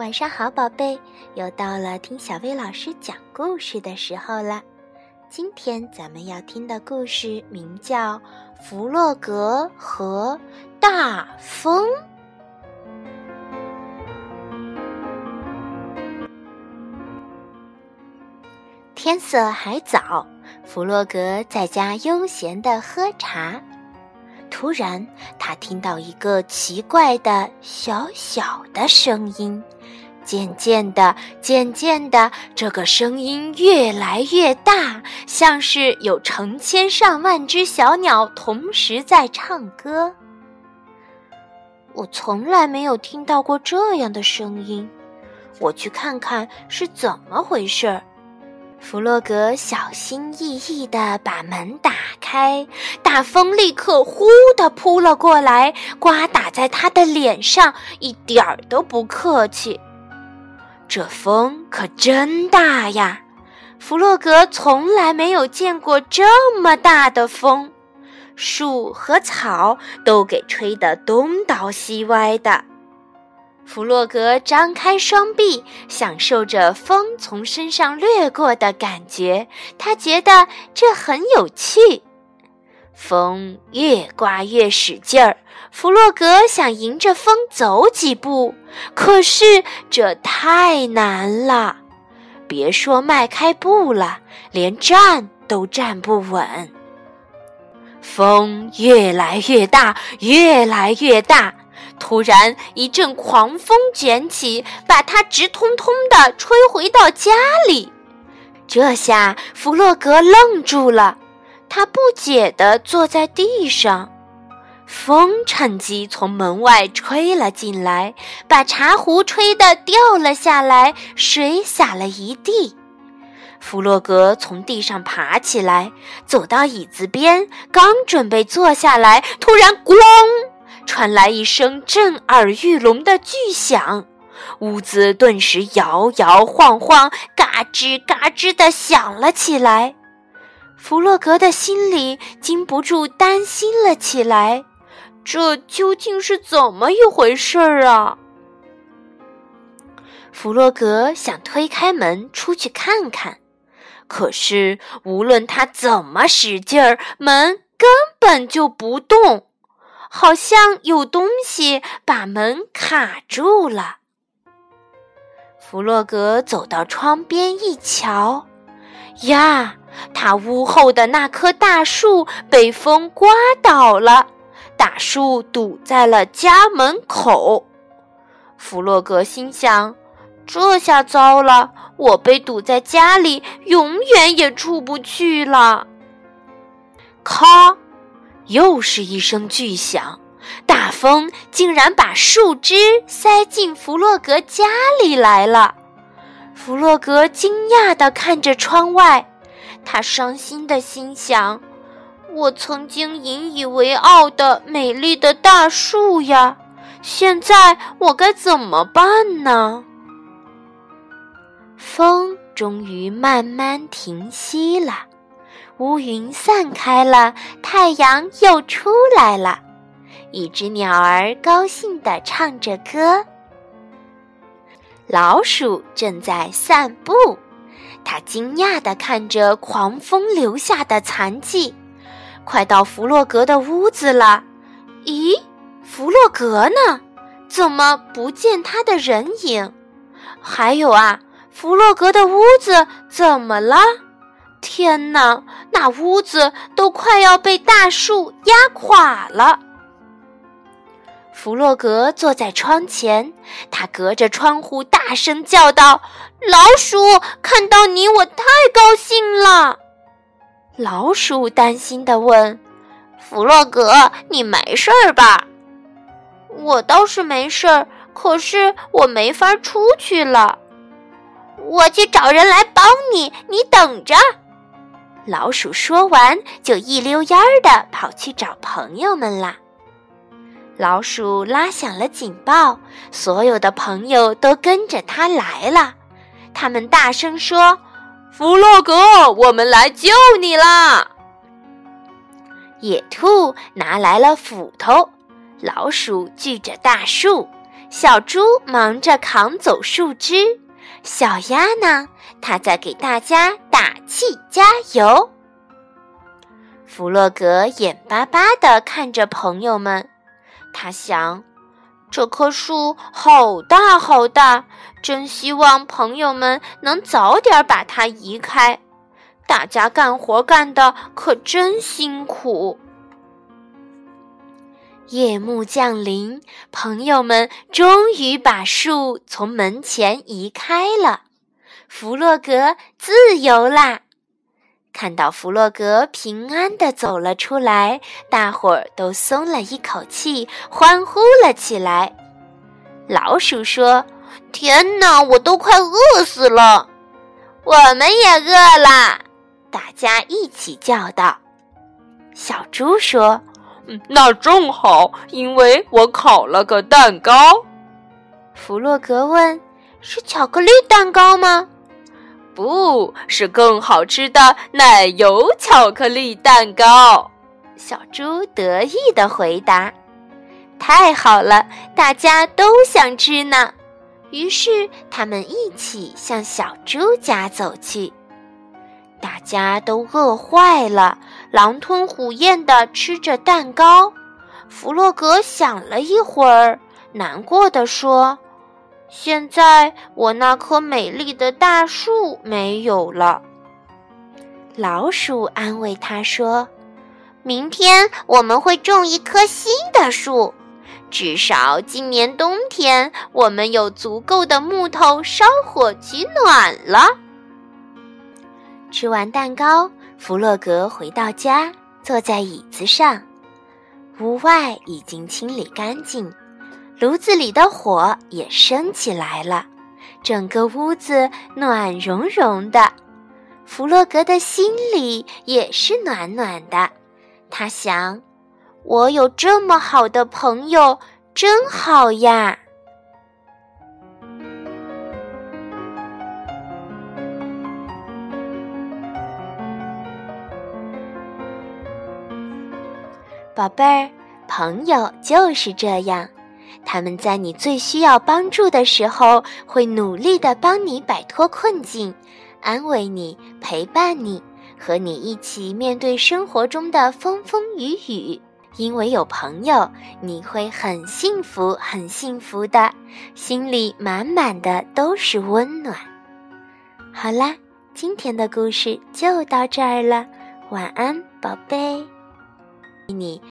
晚上好，宝贝，又到了听小薇老师讲故事的时候了。今天咱们要听的故事名叫《弗洛格和大风》。天色还早，弗洛格在家悠闲的喝茶。突然，他听到一个奇怪的小小的声音，渐渐的，渐渐的，这个声音越来越大，像是有成千上万只小鸟同时在唱歌。我从来没有听到过这样的声音，我去看看是怎么回事儿。弗洛格小心翼翼地把门打开，大风立刻呼地扑了过来，刮打在他的脸上，一点儿都不客气。这风可真大呀！弗洛格从来没有见过这么大的风，树和草都给吹得东倒西歪的。弗洛格张开双臂，享受着风从身上掠过的感觉。他觉得这很有趣。风越刮越使劲儿，弗洛格想迎着风走几步，可是这太难了。别说迈开步了，连站都站不稳。风越来越大，越来越大。突然，一阵狂风卷起，把他直通通地吹回到家里。这下弗洛格愣住了，他不解地坐在地上。风趁机从门外吹了进来，把茶壶吹得掉了下来，水洒了一地。弗洛格从地上爬起来，走到椅子边，刚准备坐下来，突然“咣”。传来一声震耳欲聋的巨响，屋子顿时摇摇晃晃，嘎吱嘎吱地响了起来。弗洛格的心里禁不住担心了起来：这究竟是怎么一回事儿啊？弗洛格想推开门出去看看，可是无论他怎么使劲儿，门根本就不动。好像有东西把门卡住了。弗洛格走到窗边一瞧，呀，他屋后的那棵大树被风刮倒了，大树堵在了家门口。弗洛格心想：这下糟了，我被堵在家里，永远也出不去了。咔！又是一声巨响，大风竟然把树枝塞进弗洛格家里来了。弗洛格惊讶地看着窗外，他伤心地心想：“我曾经引以为傲的美丽的大树呀，现在我该怎么办呢？”风终于慢慢停息了。乌云散开了，太阳又出来了。一只鸟儿高兴地唱着歌。老鼠正在散步，它惊讶地看着狂风留下的残迹。快到弗洛格的屋子了，咦，弗洛格呢？怎么不见他的人影？还有啊，弗洛格的屋子怎么了？天哪，那屋子都快要被大树压垮了。弗洛格坐在窗前，他隔着窗户大声叫道：“老鼠，看到你，我太高兴了。”老鼠担心地问：“弗洛格，你没事儿吧？”“我倒是没事儿，可是我没法出去了。”“我去找人来帮你，你等着。”老鼠说完，就一溜烟儿的跑去找朋友们啦。老鼠拉响了警报，所有的朋友都跟着他来了。他们大声说：“弗洛格，我们来救你啦！”野兔拿来了斧头，老鼠锯着大树，小猪忙着扛走树枝，小鸭呢，它在给大家打气加油。弗洛格眼巴巴地看着朋友们，他想：这棵树好大好大，真希望朋友们能早点把它移开。大家干活干的可真辛苦。夜幕降临，朋友们终于把树从门前移开了，弗洛格自由啦。看到弗洛格平安的走了出来，大伙儿都松了一口气，欢呼了起来。老鼠说：“天哪，我都快饿死了！”我们也饿了，大家一起叫道。小猪说：“嗯那正好，因为我烤了个蛋糕。”弗洛格问：“是巧克力蛋糕吗？”不是更好吃的奶油巧克力蛋糕，小猪得意的回答：“太好了，大家都想吃呢。”于是他们一起向小猪家走去。大家都饿坏了，狼吞虎咽的吃着蛋糕。弗洛格想了一会儿，难过的说。现在我那棵美丽的大树没有了。老鼠安慰他说：“明天我们会种一棵新的树，至少今年冬天我们有足够的木头烧火取暖了。”吃完蛋糕，弗洛格回到家，坐在椅子上。屋外已经清理干净。炉子里的火也升起来了，整个屋子暖融融的。弗洛格的心里也是暖暖的。他想：“我有这么好的朋友，真好呀！”宝贝儿，朋友就是这样。他们在你最需要帮助的时候，会努力的帮你摆脱困境，安慰你，陪伴你，和你一起面对生活中的风风雨雨。因为有朋友，你会很幸福，很幸福的，心里满满的都是温暖。好啦，今天的故事就到这儿了，晚安，宝贝，你。